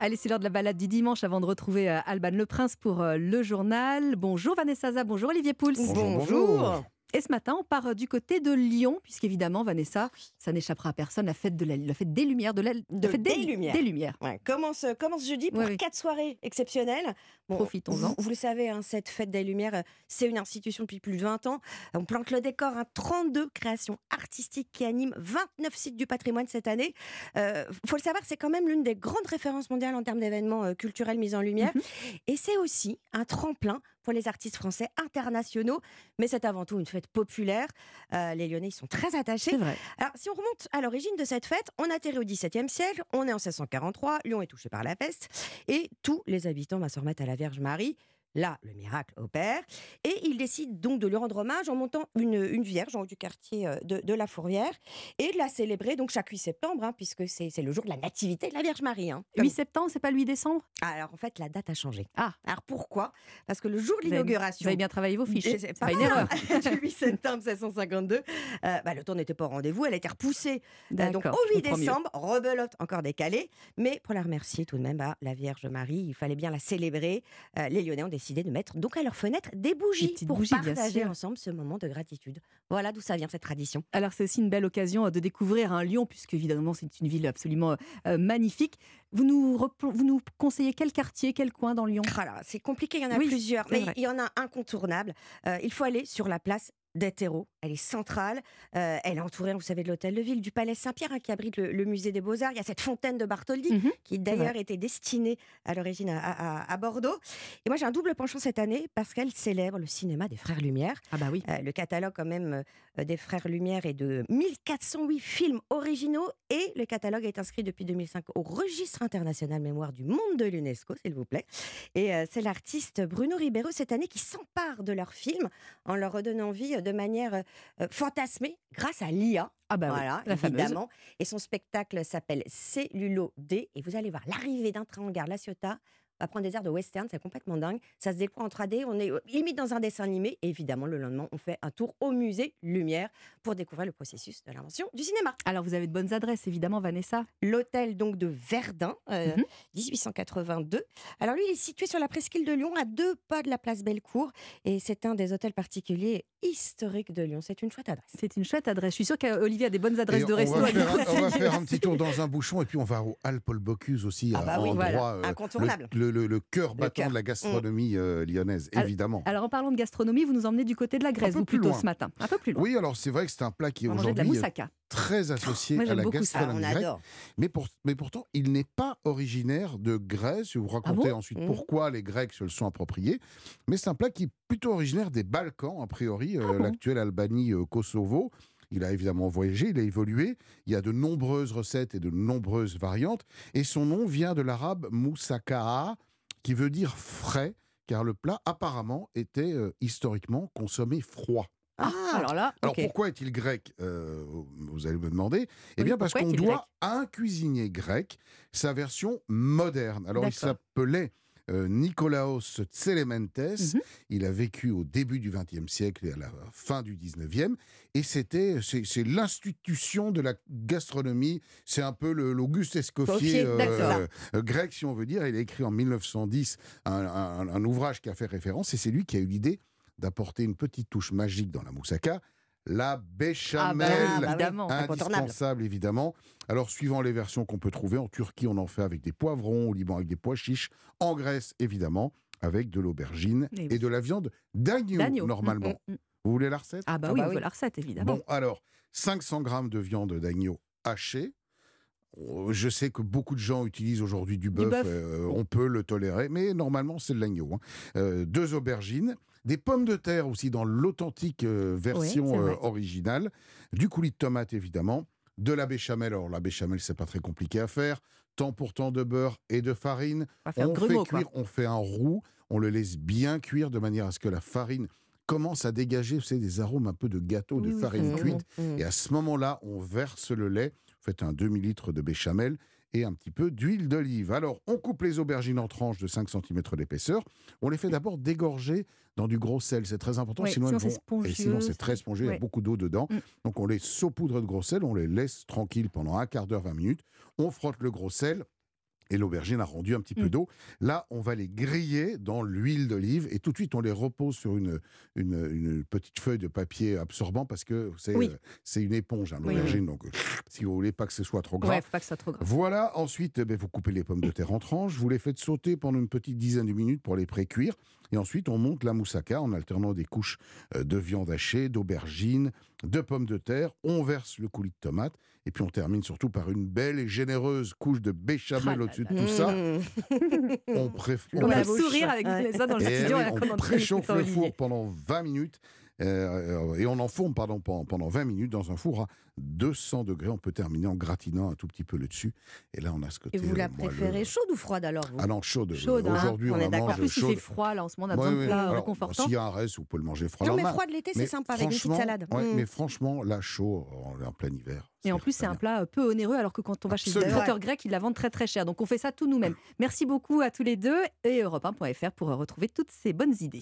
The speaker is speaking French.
Allez, c'est l'heure de la balade du dimanche avant de retrouver euh, Alban Le Prince pour euh, le journal. Bonjour Vanessa bonjour Olivier Pouls. Bonjour. Et ce matin, on part euh, du côté de Lyon, puisqu'évidemment, Vanessa, ça n'échappera à personne, la fête, de la, la fête des Lumières. De la, De fête des Lumières. Des Lumières. Ouais, commence, commence jeudi pour oui. quatre soirées exceptionnelles. Bon, Profitons-en. Vous, vous le savez, hein, cette fête des Lumières, euh, c'est une institution depuis plus de 20 ans. On plante le décor, hein, 32 créations artistiques qui animent 29 sites du patrimoine cette année. Il faut le savoir, c'est quand même l'une des grandes références mondiales en termes d'événements euh, culturels mis en lumière. Mhm. Et c'est aussi un tremplin pour les artistes français internationaux. Mais c'est avant tout une fête populaire. Euh, les Lyonnais y sont très attachés. C'est vrai. Alors, si on remonte à l'origine de cette fête, on atterrit au XVIIe siècle, on est en 1643, Lyon est touché par la peste, et tous les habitants vont se remettre à la Vierge Marie. Là, le miracle opère, et ils décident donc de lui rendre hommage en montant une, une vierge en haut du quartier euh, de, de la Fourvière, et de la célébrer donc chaque 8 septembre, hein, puisque c'est le jour de la nativité de la Vierge Marie. hein. Comme- 8 septembre, c'est pas le 8 décembre? Alors, en fait, la date a changé. Ah. Alors, pourquoi? Parce que le jour de l'inauguration... Vous avez bien travaillé vos fiches. C'est pas pas une erreur. du 8 septembre 1652, euh, bah, le tour n'était pas au rendez-vous, elle a été repoussée euh, donc au je 8 comprends mieux. décembre, rebelote encore décalée, mais pour la remercier tout de même, bah, la Vierge Marie, il fallait bien la célébrer. Euh, les Lyonnais ont décidé de mettre donc à leur fenêtre des bougies pour bougies, partager ensemble ce moment de gratitude. Voilà d'où ça vient cette tradition. Alors c'est aussi une belle occasion euh, de découvrir un Lyon, puisque évidemment c'est une ville absolument euh, magnifique. Vous nous, vous nous conseillez quel quartier, quel coin dans Lyon? Voilà, c'est compliqué, il y en a Oui, plusieurs, mais vrai. il y en a un incontournable. Euh, il faut aller sur la place terreaux. Elle est centrale. Euh, elle est entourée, vous savez, de l'hôtel de ville, du palais Saint-Pierre hein, qui abrite le, le musée des Beaux-Arts. Il y a cette fontaine de Bartholdi Mhm. qui d'ailleurs était destinée à l'origine à, à- à Bordeaux. Et moi, j'ai un double penchant cette année parce qu'elle célèbre le cinéma des Frères Lumière. Ah bah oui. Euh, le catalogue quand même euh, des Frères Lumière est de 1408 films originaux et le catalogue est inscrit depuis 2005 au registre international mémoire du monde de l'UNESCO, s'il vous plaît. Et c'est l'artiste Bruno Ribeiro cette année qui s'empare de leurs films en leur redonnant vie de manière euh, fantasmée grâce à l'IA. Ah bah oui, voilà, la fameuse. évidemment. Et son spectacle s'appelle Cellulo D. Et vous allez voir l'arrivée d'un train en gare La Ciotat va prendre des airs de western, c'est complètement dingue. Ça se déploie en 3D, on est limite dans un dessin animé. Et évidemment, le lendemain, on fait un tour au musée Lumière pour découvrir le processus de l'invention du cinéma. Alors vous avez de bonnes adresses, évidemment, Vanessa. L'hôtel donc de Verdun, euh, Mhm. 1882. Alors lui, il est situé sur la presqu'île de Lyon, à deux pas de la place Bellecour. Et c'est un des hôtels particuliers historiques de Lyon. C'est une chouette adresse. C'est une chouette adresse. Je suis sûre qu'Olivier a des bonnes Et adresses de on, resto. va à nous faire, un- on va faire un petit tour dans un bouchon et puis on va au Hall Paul Bocuse aussi, Ah un bah oui, endroit voilà, euh, incontournable. le, le- le cœur battant de la gastronomie euh, lyonnaise, évidemment. Alors en parlant de gastronomie, vous nous emmenez du côté de la Grèce, plus plutôt loin. ce matin. Un peu plus loin. Oui, alors c'est vrai que c'est un plat qui est aujourd'hui euh, très associé Moi, à la beaucoup ça. Ah, gastronomie grecque, mais, pour- mais pourtant il n'est pas originaire de Grèce. Vous raconter bon ensuite Mhm. pourquoi les Grecs se le sont appropriés. Mais c'est un plat qui est plutôt originaire des Balkans, a priori, euh, Ah bon l'actuelle Albanie, euh, Kosovo. Il a évidemment voyagé, il a évolué. Il y a de nombreuses recettes et de nombreuses variantes. Et son nom vient de l'arabe moussaka, qui veut dire frais, car le plat apparemment était euh, historiquement consommé froid. Ah, alors là, Alors pourquoi est-il grec euh, Vous allez me demander? Eh Oui, bien parce qu'on doit à un cuisinier grec sa version moderne. Alors il s'appelait euh, Nikolaos Tselementes. Mhm. Il a vécu au début du XXe siècle et à la fin du XIXe. Et c'était, c'est, l'institution de la gastronomie. C'est un peu l'Auguste Escoffier d'accord. euh, grec, si on veut dire. Il a écrit en 1910 un, un- un ouvrage qui a fait référence. Et c'est lui qui a eu l'idée d'apporter une petite touche magique dans la moussaka. La béchamel, Ah bah, bah évidemment. Incontournable. indispensable évidemment. Alors suivant les versions qu'on peut trouver, en Turquie on en fait avec des poivrons, au Liban avec des pois chiches, en Grèce évidemment avec de l'aubergine et, oui. de la viande d'agneau D'agneau. normalement. Mm, mm, mm. Vous voulez la recette? Ah bah Ah oui, bah on oui. veut la recette, évidemment. Bon alors 500 grammes de viande d'agneau hachée. Oh, Je sais que beaucoup de gens utilisent aujourd'hui du bœuf, bœuf. euh, on peut le tolérer, mais normalement c'est de l'agneau. hein. Euh, deux aubergines, des pommes de terre aussi dans l'authentique euh, version c'est euh, originale, du coulis de tomate évidemment, de la béchamel. Alors la béchamel c'est pas très compliqué à faire, tant pour tant de beurre et de farine. on on grumeau, fait quoi. cuire, on fait un roux, on le laisse bien cuire de manière à ce que la farine commence à dégager, savez, des arômes un peu de gâteau, de Oui, farine c'est cuite. Mmh. Et à ce moment-là, on verse le lait, faites un demi-litre de béchamel et un petit peu d'huile d'olive. Alors, on coupe les aubergines en tranches de 5 cm d'épaisseur. On les fait d'abord dégorger dans du gros sel. C'est très important, Oui, sinon, sinon c'est vont- Et sinon, c'est très spongieux, il y a beaucoup d'eau dedans. Mm. Donc, on les saupoudre de gros sel, on les laisse tranquilles pendant un quart d'heure, 20 minutes. On frotte le gros sel. Et l'aubergine a rendu un petit peu Mm. d'eau. Là, on va les griller dans l'huile d'olive et tout de suite, on les repose sur une, une, une petite feuille de papier absorbant parce que c'est Oui. euh, c'est une éponge, hein, Oui, l'aubergine. Donc, euh, si vous voulez pas que ce soit trop gras, Ouais, faut pas que ce soit trop voilà, ensuite, eh ben, vous coupez les pommes de terre en tranches, vous les faites sauter pendant une petite dizaine de minutes pour les pré-cuire. Et ensuite, on monte la moussaka en alternant des couches euh, de viande hachée, d'aubergine, de pommes de terre. On verse le coulis de tomate. Et puis, on termine surtout par une belle et généreuse couche de béchamel Ah là au-dessus de tout ça. Mmh. On, préf- on On a la le préf- bouche. sourire avec Ouais. ça dans le et studio. oui, là, on comme en préchauffe le four pendant 20 minutes. Euh, euh, et on enfourne pardon, pendant, pendant 20 minutes dans un four à 200 degrés. On peut terminer en gratinant un tout petit peu le dessus. Et là, on a ce côté. Et vous la euh, préférez chaude ou froide alors vous? Ah non, chaude. Chaude, hein. Aujourd'hui, On on, est d'accord. Plus, il chaude. fait froid, là, en ce moment, on a Ouais, besoin de plats réconfortants. S'il y a un reste, vous pouvez le manger froid Non mais froid de l'été, c'est sympa avec une petite salade. ouais, Mmh. Mais franchement, là, chaud, en plein hiver. Et en c'est plus, c'est un plat peu onéreux, alors que quand on va chez le traiteur grec, ils la vendent très très cher. Donc on fait ça tout nous-mêmes. Merci beaucoup à tous les deux et Europe1.fr pour retrouver toutes ces bonnes idées.